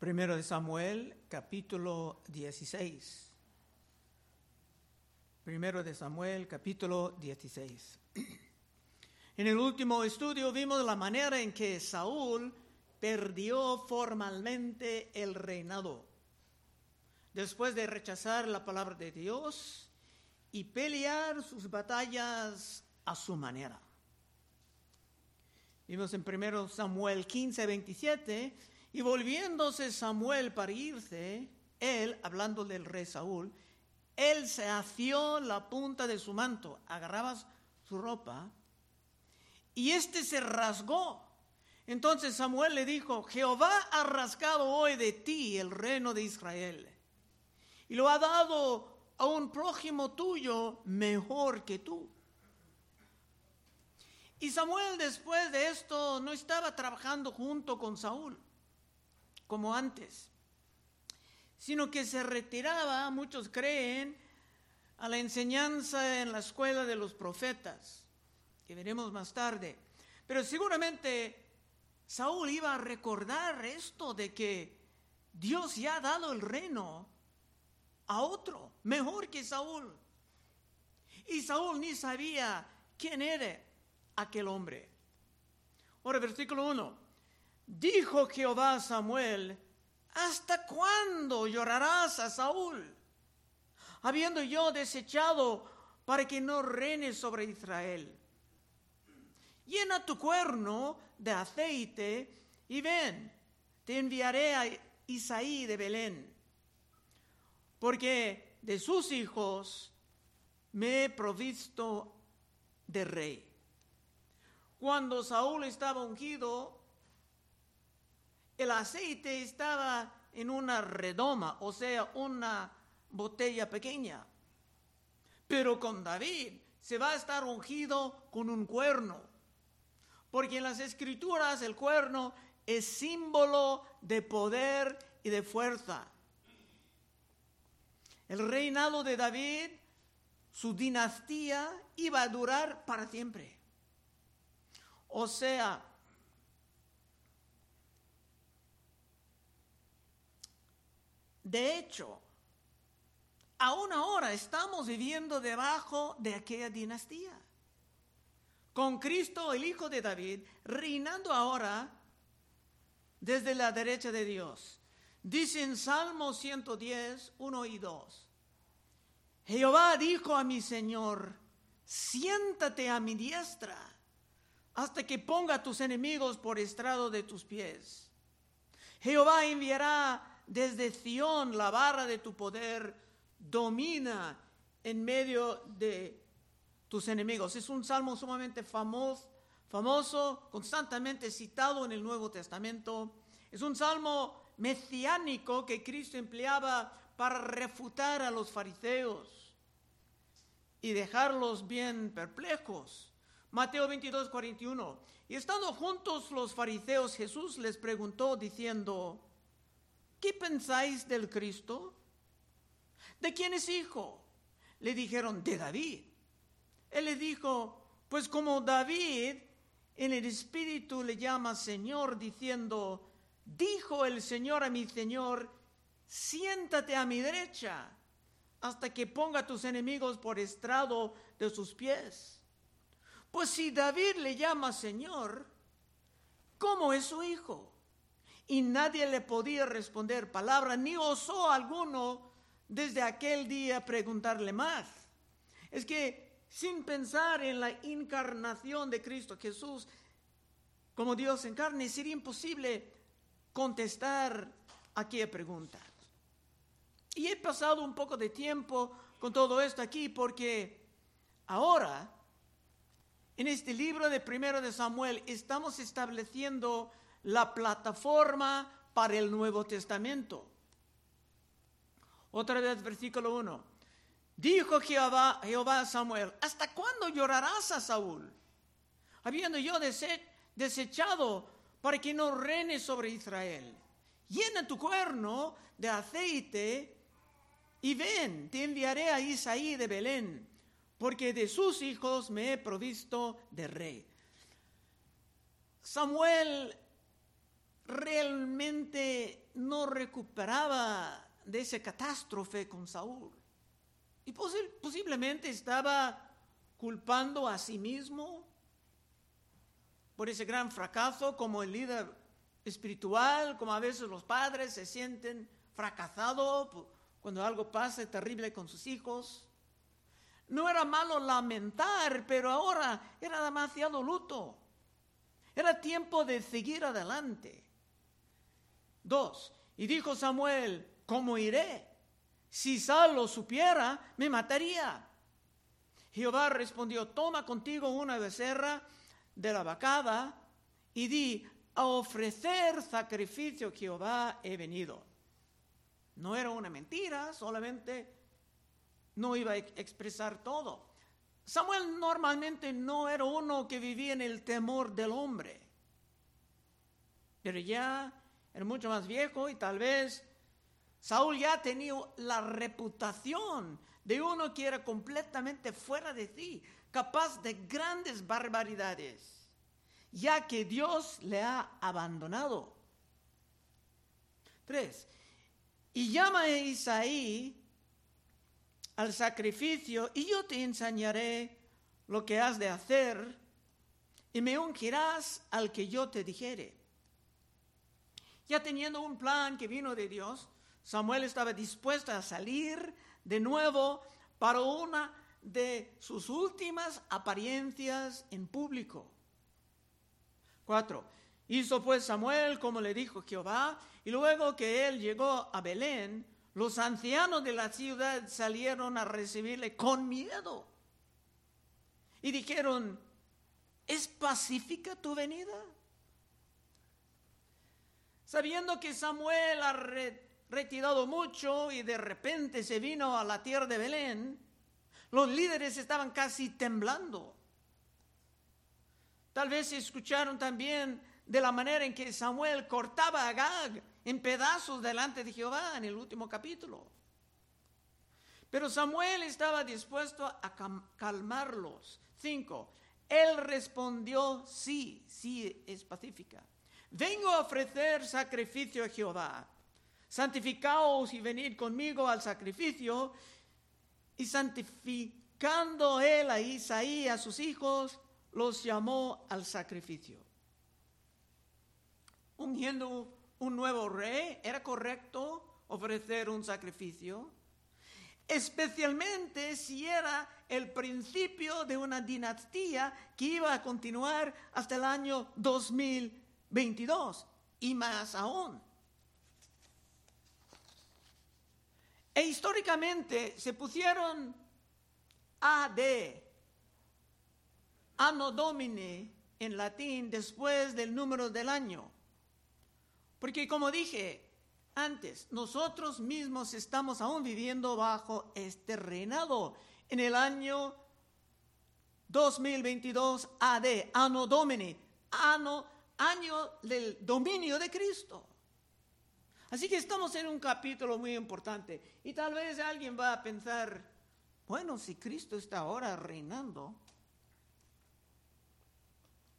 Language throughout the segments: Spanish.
Primero de Samuel, capítulo 16. Primero de Samuel, capítulo 16. En el último estudio vimos la manera en que Saúl perdió formalmente el reinado. Después de rechazar la palabra de Dios y pelear sus batallas a su manera. Vimos en 1 Samuel 15, 27, y volviéndose Samuel para irse, él, hablando del rey Saúl, él se asió la punta de su manto, agarraba su ropa, y éste se rasgó. Entonces Samuel le dijo, Jehová ha rasgado hoy de ti el reino de Israel, y lo ha dado a un prójimo tuyo mejor que tú. Y Samuel después de esto no estaba trabajando junto con Saúl como antes, sino que se retiraba, muchos creen, a la enseñanza en la escuela de los profetas, que veremos más tarde. Pero seguramente Saúl iba a recordar esto de que Dios ya ha dado el reino a otro, mejor que Saúl. Y Saúl ni sabía quién era aquel hombre. Ahora, versículo 1. Dijo Jehová a Samuel, ¿hasta cuándo llorarás a Saúl? Habiendo yo desechado para que no reine sobre Israel. Llena tu cuerno de aceite y ven, te enviaré a Isaí de Belén, porque de sus hijos me he provisto de rey. Cuando Saúl estaba ungido, el aceite estaba en una redoma, o sea, una botella pequeña. Pero con David se va a estar ungido con un cuerno, porque en las escrituras el cuerno es símbolo de poder y de fuerza. El reinado de David, su dinastía, iba a durar para siempre. O sea, De hecho, aún ahora estamos viviendo debajo de aquella dinastía. Con Cristo, el Hijo de David, reinando ahora desde la derecha de Dios. Dice en Salmo 110, 1 y 2. Jehová dijo a mi Señor, siéntate a mi diestra hasta que ponga a tus enemigos por estrado de tus pies. Jehová enviará desde Sión la barra de tu poder domina en medio de tus enemigos. Es un salmo sumamente famoso, famoso, constantemente citado en el Nuevo Testamento. Es un salmo mesiánico que Cristo empleaba para refutar a los fariseos y dejarlos bien perplejos. Mateo 22, 41. Y estando juntos los fariseos, Jesús les preguntó diciendo, ¿qué pensáis del Cristo? ¿De quién es hijo? Le dijeron, de David. Él le dijo, pues como David en el Espíritu le llama Señor, diciendo, dijo el Señor a mi Señor, siéntate a mi derecha hasta que ponga tus enemigos por estrado de sus pies. Pues si David le llama Señor, ¿cómo es su hijo? Y nadie le podía responder palabra, ni osó alguno desde aquel día preguntarle más. Es que sin pensar en la encarnación de Cristo Jesús como Dios en carne, sería imposible contestar aquella pregunta. Y he pasado un poco de tiempo con todo esto aquí porque ahora, en este libro de primero de Samuel, estamos estableciendo la plataforma para el Nuevo Testamento. Otra vez, versículo 1. Dijo Jehová, Jehová a Samuel, ¿hasta cuándo llorarás a Saúl? Habiendo yo desechado para que no reine sobre Israel. Llena tu cuerno de aceite y ven, te enviaré a Isaí de Belén, porque de sus hijos me he provisto de rey. Samuel realmente no recuperaba de esa catástrofe con Saúl. Y posiblemente estaba culpando a sí mismo por ese gran fracaso como el líder espiritual, como a veces los padres se sienten fracasados cuando algo pasa terrible con sus hijos. No era malo lamentar, pero ahora era demasiado luto. Era tiempo de seguir adelante. Dos, y dijo Samuel, ¿cómo iré? Si Saul lo supiera, me mataría. Jehová respondió, toma contigo una becerra de la vacada y di, a ofrecer sacrificio Jehová he venido. No era una mentira, solamente no iba a expresar todo. Samuel normalmente no era uno que vivía en el temor del hombre, pero ya era mucho más viejo y tal vez Saúl ya tenía la reputación de uno que era completamente fuera de sí, capaz de grandes barbaridades, ya que Dios le ha abandonado. Tres, y llama a Isaí al sacrificio y yo te enseñaré lo que has de hacer y me ungirás al que yo te dijere. Ya teniendo un plan que vino de Dios, Samuel estaba dispuesto a salir de nuevo para una de sus últimas apariencias en público. Cuatro. Hizo pues Samuel como le dijo Jehová, y luego que él llegó a Belén, los ancianos de la ciudad salieron a recibirle con miedo y dijeron, ¿es pacífica tu venida? Sabiendo que Samuel ha retirado mucho y de repente se vino a la tierra de Belén, los líderes estaban casi temblando. Tal vez escucharon también de la manera en que Samuel cortaba a Gag en pedazos delante de Jehová en el último capítulo. Pero Samuel estaba dispuesto a calmarlos. Cinco, él respondió, sí, sí es pacífica. Vengo a ofrecer sacrificio a Jehová. Santificaos y venid conmigo al sacrificio. Y santificando él a Isaí a sus hijos, los llamó al sacrificio. Ungiendo un nuevo rey, era correcto ofrecer un sacrificio, especialmente si era el principio de una dinastía que iba a continuar hasta el año 2022 y más aún. E históricamente se pusieron AD, Anno Domini en latín después del número del año. Porque como dije antes, nosotros mismos estamos aún viviendo bajo este reinado. En el año 2022 AD, Anno Domini, año del dominio de Cristo. Así que estamos en un capítulo muy importante y tal vez alguien va a pensar, bueno, si Cristo está ahora reinando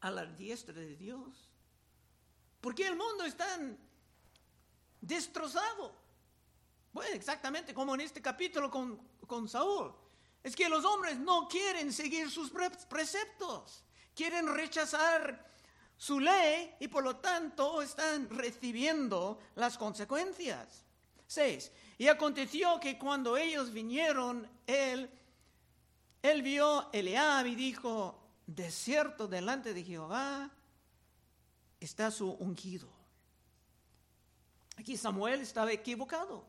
a la diestra de Dios, ¿Por qué el mundo está destrozado? Bueno, exactamente como en este capítulo con, con Saúl. Es que los hombres no quieren seguir sus preceptos, quieren rechazar su ley y por lo tanto están recibiendo las consecuencias. 6. Y aconteció que cuando ellos vinieron, él, él vio Eliab y dijo, desierto delante de Jehová, está su ungido. Aquí Samuel estaba equivocado.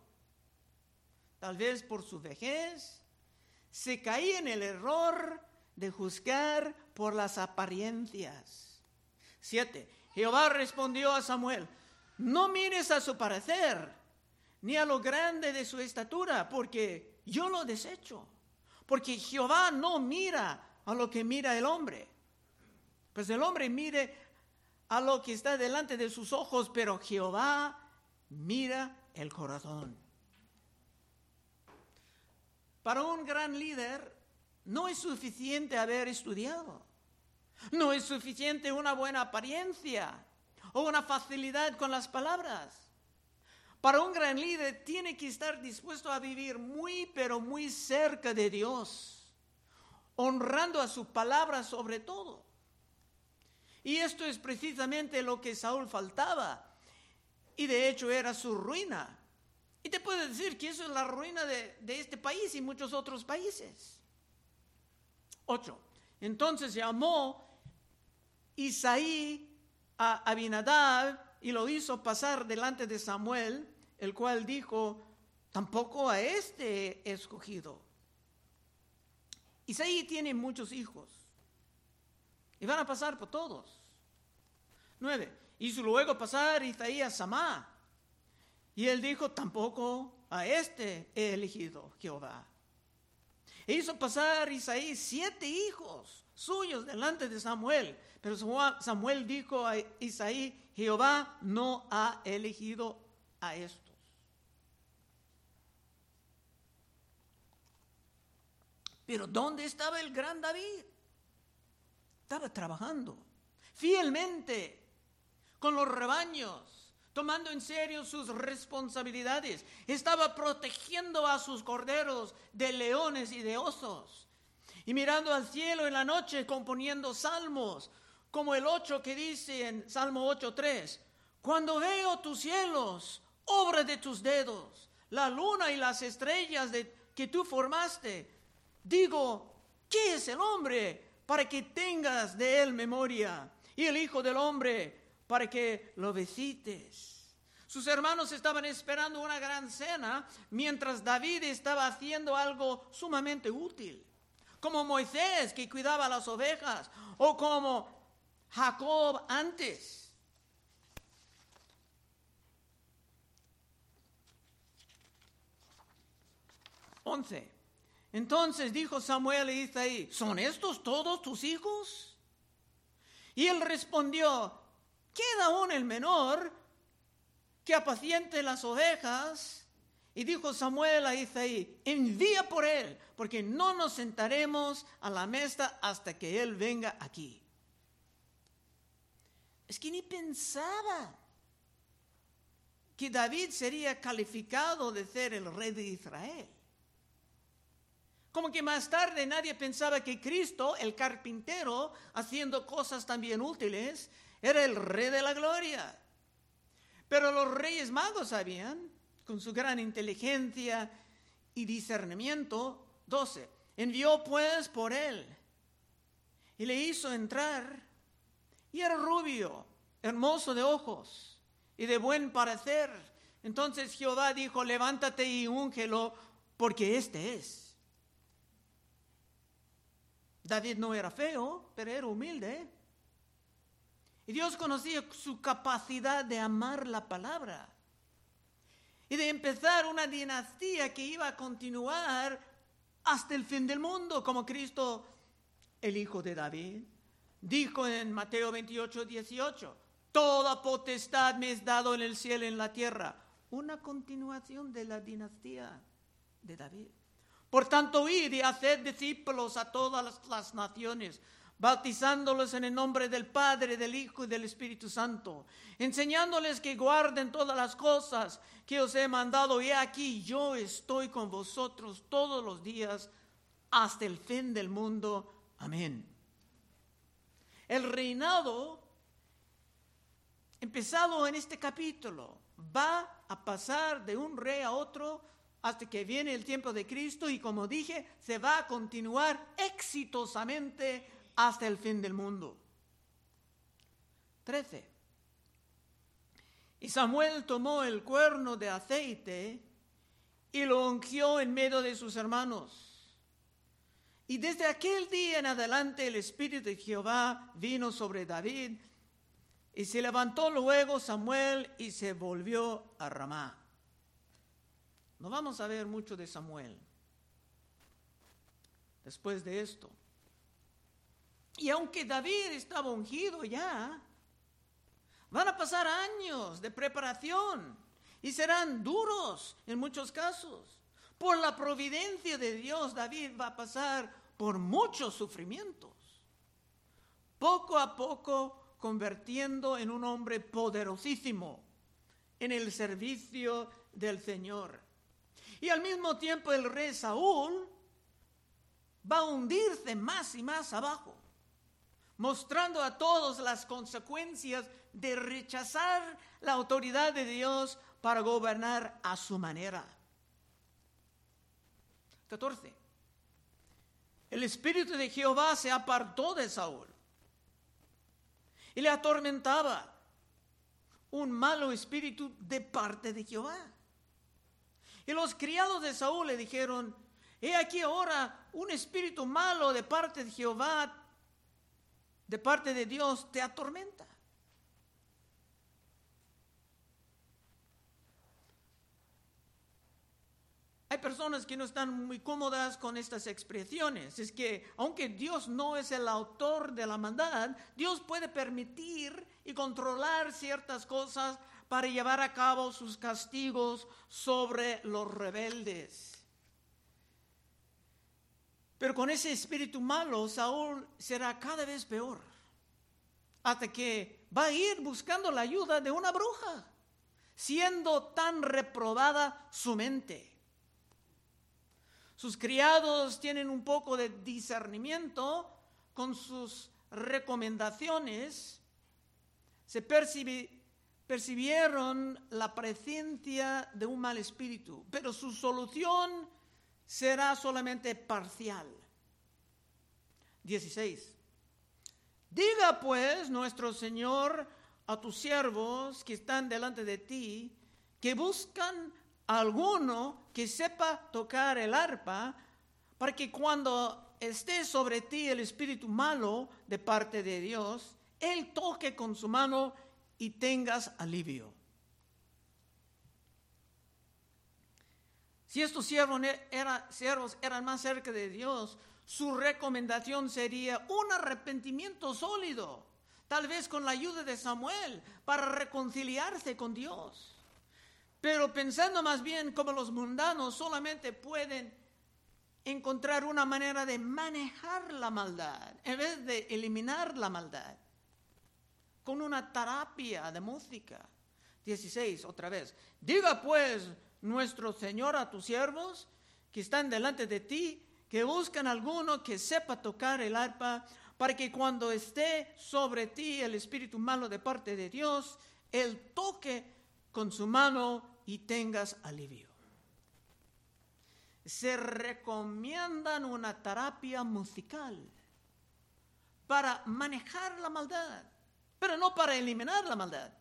Tal vez por su vejez se caía en el error de juzgar por las apariencias. Siete. Jehová respondió a Samuel, no mires a su parecer, ni a lo grande de su estatura, porque yo lo desecho. Porque Jehová no mira a lo que mira el hombre. Pues el hombre mire a lo que está delante de sus ojos, pero Jehová mira el corazón. Para un gran líder no es suficiente haber estudiado, no es suficiente una buena apariencia, o una facilidad con las palabras. Para un gran líder tiene que estar dispuesto a vivir muy, pero muy cerca de Dios, honrando a su palabra sobre todo. Y esto es precisamente lo que Saúl faltaba. Y de hecho era su ruina. Y te puedo decir que eso es la ruina de, de este país y muchos otros países. 8. Entonces llamó Isaí a Abinadab y lo hizo pasar delante de Samuel el cual dijo, tampoco a este he escogido. Isaí tiene muchos hijos y van a pasar por todos. Nueve, hizo luego pasar Isaí a Samá y él dijo, tampoco a este he elegido Jehová. E hizo pasar Isaí siete hijos suyos delante de Samuel, pero Samuel dijo a Isaí, Jehová no ha elegido a estos. Pero ¿dónde estaba el gran David? Estaba trabajando fielmente con los rebaños, tomando en serio sus responsabilidades. Estaba protegiendo a sus corderos de leones y de osos. Y mirando al cielo en la noche, componiendo salmos, como el 8 que dice en Salmo 8.3, cuando veo tus cielos, obra de tus dedos, la luna y las estrellas que tú formaste, Digo, ¿qué es el hombre para que tengas de él memoria? Y el Hijo del Hombre para que lo visites. Sus hermanos estaban esperando una gran cena mientras David estaba haciendo algo sumamente útil. Como Moisés que cuidaba las ovejas o como Jacob antes. Once. Entonces dijo Samuel y Isaí, ¿son estos todos tus hijos? Y él respondió, queda aún el menor que apaciente las ovejas. Y dijo Samuel a Isaí, envía por él, porque no nos sentaremos a la mesa hasta que él venga aquí. Es que ni pensaba que David sería calificado de ser el rey de Israel. Como que más tarde nadie pensaba que Cristo, el carpintero, haciendo cosas también útiles, era el rey de la gloria. Pero los reyes magos sabían, con su gran inteligencia y discernimiento, 12, envió pues por él y le hizo entrar y era rubio, hermoso de ojos y de buen parecer. Entonces Jehová dijo, levántate y úngelo, porque este es. David no era feo, pero era humilde. Y Dios conocía su capacidad de amar la palabra y de empezar una dinastía que iba a continuar hasta el fin del mundo, como Cristo, el Hijo de David, dijo en Mateo 28, 18, Toda potestad me es dado en el cielo y en la tierra. Una continuación de la dinastía de David. Por tanto, id y haced discípulos a todas las, naciones, bautizándolos en el nombre del Padre, del Hijo y del Espíritu Santo, enseñándoles que guarden todas las cosas que os he mandado. Y aquí yo estoy con vosotros todos los días hasta el fin del mundo. Amén. El reinado, empezado en este capítulo, va a pasar de un rey a otro hasta que viene el tiempo de Cristo y como dije, se va a continuar exitosamente hasta el fin del mundo. 13. Y Samuel tomó el cuerno de aceite y lo ungió en medio de sus hermanos. Y desde aquel día en adelante el Espíritu de Jehová vino sobre David y se levantó luego Samuel y se volvió a Ramá. No vamos a ver mucho de Samuel después de esto. Y aunque David estaba ungido ya, van a pasar años de preparación y serán duros en muchos casos. Por la providencia de Dios, David va a pasar por muchos sufrimientos. Poco a poco convirtiendo en un hombre poderosísimo en el servicio del Señor. Y al mismo tiempo el rey Saúl va a hundirse más y más abajo, mostrando a todos las consecuencias de rechazar la autoridad de Dios para gobernar a su manera. 14. El espíritu de Jehová se apartó de Saúl y le atormentaba un malo espíritu de parte de Jehová. Y los criados de Saúl le dijeron, he aquí ahora un espíritu malo de parte de Jehová, de parte de Dios, te atormenta. Hay personas que no están muy cómodas con estas expresiones. Es que aunque Dios no es el autor de la maldad, Dios puede permitir y controlar ciertas cosas para llevar a cabo sus castigos sobre los rebeldes. Pero con ese espíritu malo, Saúl será cada vez peor, hasta que va a ir buscando la ayuda de una bruja, siendo tan reprobada su mente. Sus criados tienen un poco de discernimiento con sus recomendaciones. Se percibieron la presencia de un mal espíritu, pero su solución será solamente parcial. 16. Diga pues nuestro Señor a tus siervos que están delante de ti, que buscan alguno que sepa tocar el arpa, para que cuando esté sobre ti el espíritu malo de parte de Dios, Él toque con su mano y tengas alivio. Si estos siervos, eran más cerca de Dios, su recomendación sería un arrepentimiento sólido, tal vez con la ayuda de Samuel, para reconciliarse con Dios. Pero pensando más bien como los mundanos solamente pueden encontrar una manera de manejar la maldad en vez de eliminar la maldad con una terapia de música. 16, otra vez. Diga pues nuestro Señor a tus siervos que están delante de ti, que buscan alguno que sepa tocar el arpa, para que cuando esté sobre ti el espíritu malo de parte de Dios, él toque con su mano y tengas alivio. Se recomiendan una terapia musical para manejar la maldad, pero no para eliminar la maldad.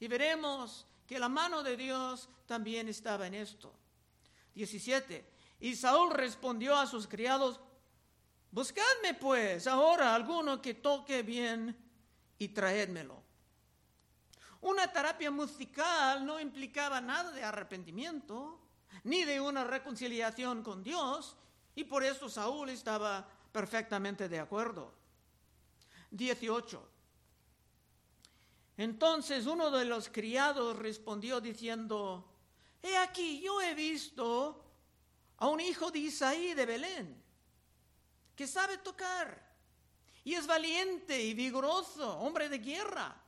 Y veremos que la mano de Dios también estaba en esto. 17. Y Saúl respondió a sus criados, buscadme pues ahora alguno que toque bien y traédmelo. Una terapia musical no implicaba nada de arrepentimiento, ni de una reconciliación con Dios, y por eso Saúl estaba perfectamente de acuerdo. 18. Entonces uno de los criados respondió diciendo, He aquí, yo he visto a un hijo de Isaí de Belén, que sabe tocar, y es valiente y vigoroso, hombre de guerra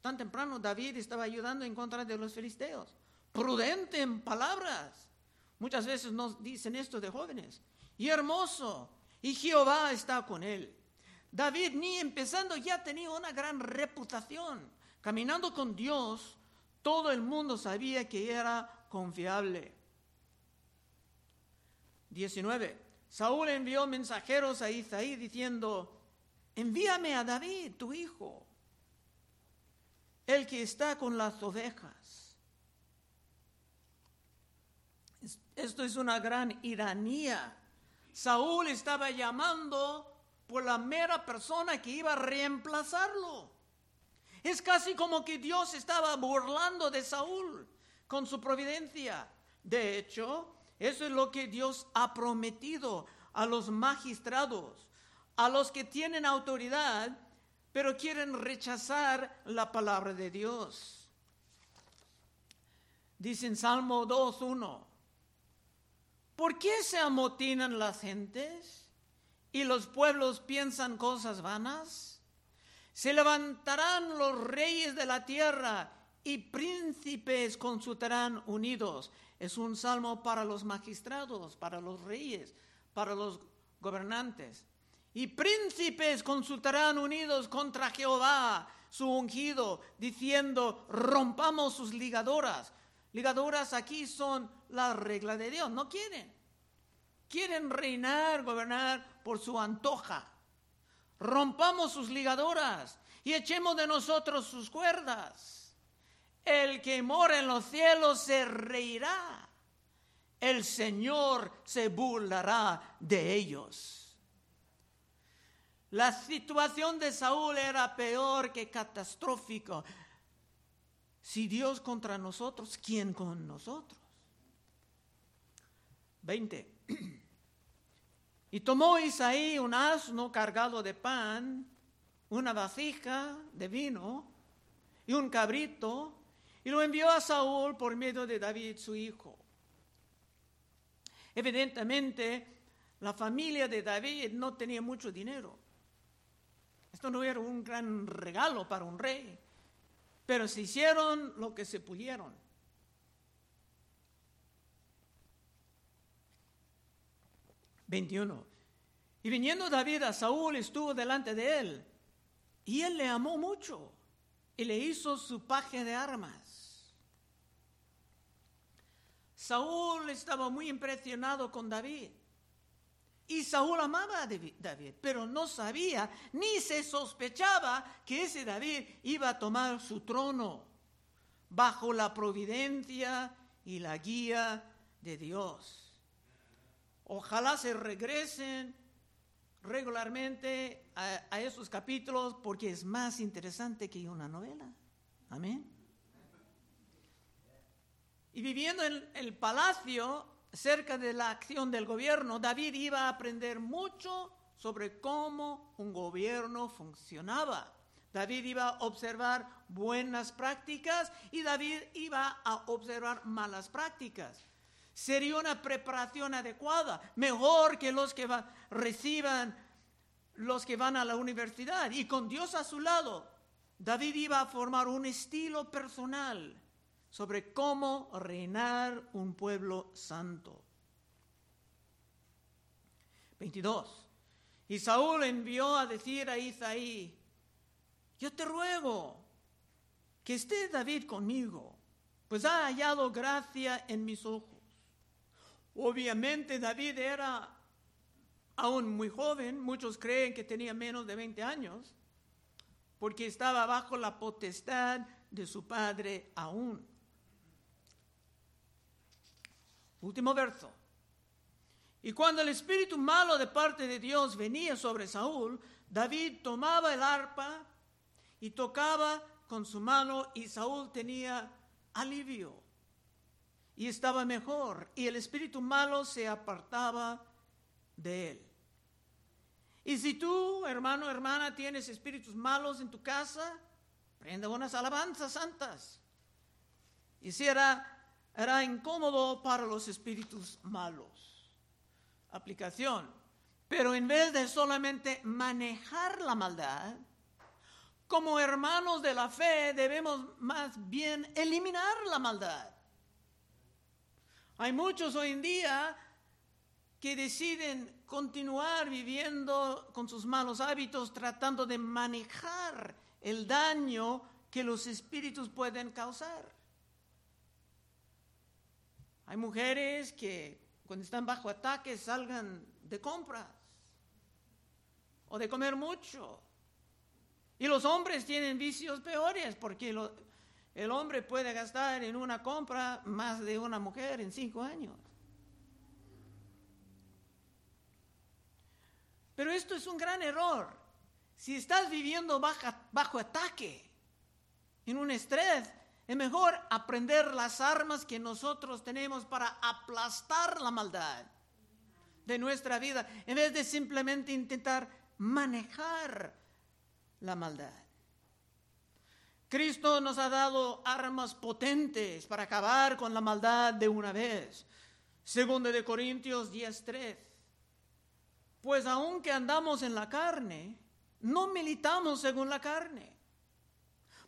Tan temprano David estaba ayudando en contra de los filisteos. Prudente en palabras. Muchas veces nos dicen esto de jóvenes. Y hermoso. Y Jehová está con él. David ni empezando ya tenía una gran reputación. Caminando con Dios, todo el mundo sabía que era confiable. 19. Saúl envió mensajeros a Isaí diciendo, envíame a David, tu hijo el que está con las ovejas. Esto es una gran iranía. Saúl estaba llamando por la mera persona que iba a reemplazarlo. Es casi como que Dios estaba burlando de Saúl con su providencia. De hecho, eso es lo que Dios ha prometido a los magistrados, a los que tienen autoridad pero quieren rechazar la palabra de Dios. Dice en Salmo 2.1, ¿por qué se amotinan las gentes y los pueblos piensan cosas vanas? Se levantarán los reyes de la tierra y príncipes consultarán unidos. Es un salmo para los magistrados, para los reyes, para los gobernantes. Y príncipes consultarán unidos contra Jehová, su ungido, diciendo, rompamos sus ligadoras. Ligadoras aquí son la regla de Dios, no quieren. Quieren reinar, gobernar por su antoja. Rompamos sus ligadoras y echemos de nosotros sus cuerdas. El que mora en los cielos se reirá. El Señor se burlará de ellos. La situación de Saúl era peor que catastrófico. Si Dios contra nosotros, ¿quién con nosotros? 20. Y tomó Isaí un asno cargado de pan, una vasija de vino y un cabrito, y lo envió a Saúl por medio de David, su hijo. Evidentemente, la familia de David no tenía mucho dinero. Esto no era un gran regalo para un rey, pero se hicieron lo que se pudieron. 21. Y viniendo David a Saúl estuvo delante de él, y él le amó mucho, y le hizo su paje de armas. Saúl estaba muy impresionado con David. Y Saúl amaba a David, pero no sabía ni se sospechaba que ese David iba a tomar su trono bajo la providencia y la guía de Dios. Ojalá se regresen regularmente a, esos capítulos porque es más interesante que una novela. Amén. Y viviendo en el palacio, cerca de la acción del gobierno, David iba a aprender mucho sobre cómo un gobierno funcionaba. David iba a observar buenas prácticas y David iba a observar malas prácticas sería una preparación adecuada, mejor que los que reciban los que van a la universidad. Y con Dios a su lado, David iba a formar un estilo personal sobre cómo reinar un pueblo santo. 22. Y Saúl envió a decir a Isaí, yo te ruego que esté David conmigo, pues ha hallado gracia en mis ojos. Obviamente David era aún muy joven, muchos creen que tenía menos de 20 años, porque estaba bajo la potestad de su padre aún. Último verso. Y cuando el espíritu malo de parte de Dios venía sobre Saúl, David tomaba el arpa y tocaba con su mano y Saúl tenía alivio y estaba mejor y el espíritu malo se apartaba de él. Y si tú, hermano, hermana, tienes espíritus malos en tu casa, prenda unas alabanzas santas. Y si era, era incómodo para los espíritus malos. Aplicación. Pero en vez de solamente manejar la maldad, como hermanos de la fe debemos más bien eliminar la maldad. Hay muchos hoy en día que deciden continuar viviendo con sus malos hábitos, tratando de manejar el daño que los espíritus pueden causar. Hay mujeres que cuando están bajo ataque salgan de compras o de comer mucho. Y los hombres tienen vicios peores porque el hombre puede gastar en una compra más de una mujer en cinco años. Pero esto es un gran error. Si estás viviendo bajo, ataque, en un estrés, es mejor aprender las armas que nosotros tenemos para aplastar la maldad de nuestra vida, en vez de simplemente intentar manejar la maldad. Cristo nos ha dado armas potentes para acabar con la maldad de una vez. Segundo de Corintios 10:3. Pues aunque andamos en la carne, no militamos según la carne,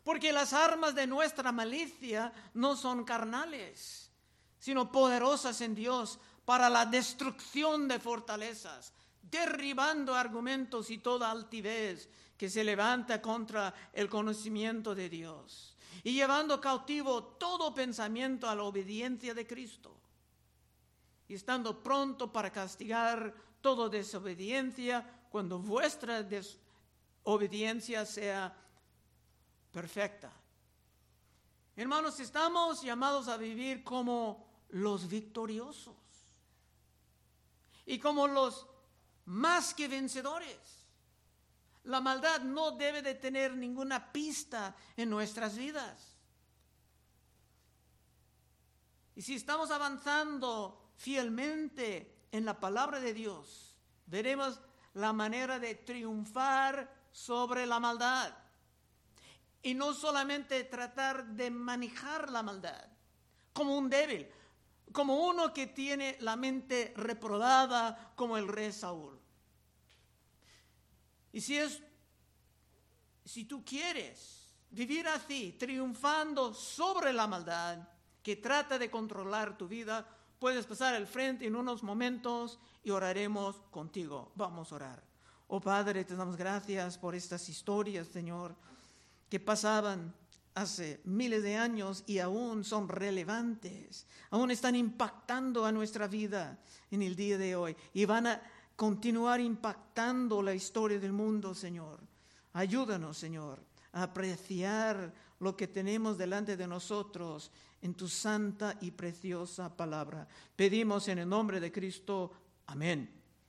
porque las armas de nuestra malicia no son carnales, sino poderosas en Dios para la destrucción de fortalezas, derribando argumentos y toda altivez que se levanta contra el conocimiento de Dios y llevando cautivo todo pensamiento a la obediencia de Cristo y estando pronto para castigar toda desobediencia cuando vuestra obediencia sea perfecta. Hermanos, estamos llamados a vivir como los victoriosos y como los más que vencedores. La maldad no debe de tener ninguna pista en nuestras vidas. Y si estamos avanzando fielmente en la palabra de Dios, veremos la manera de triunfar sobre la maldad. Y no solamente tratar de manejar la maldad como un débil, como uno que tiene la mente reprobada como el rey Saúl. Y si es, si tú quieres vivir así, triunfando sobre la maldad que trata de controlar tu vida, puedes pasar al frente en unos momentos y oraremos contigo. Vamos a orar. Oh Padre, te damos gracias por estas historias, Señor, que pasaban hace miles de años y aún son relevantes, aún están impactando a nuestra vida en el día de hoy y van a continuar impactando la historia del mundo, Señor. Ayúdanos, Señor, a apreciar lo que tenemos delante de nosotros en tu santa y preciosa palabra. Pedimos en el nombre de Cristo. Amén.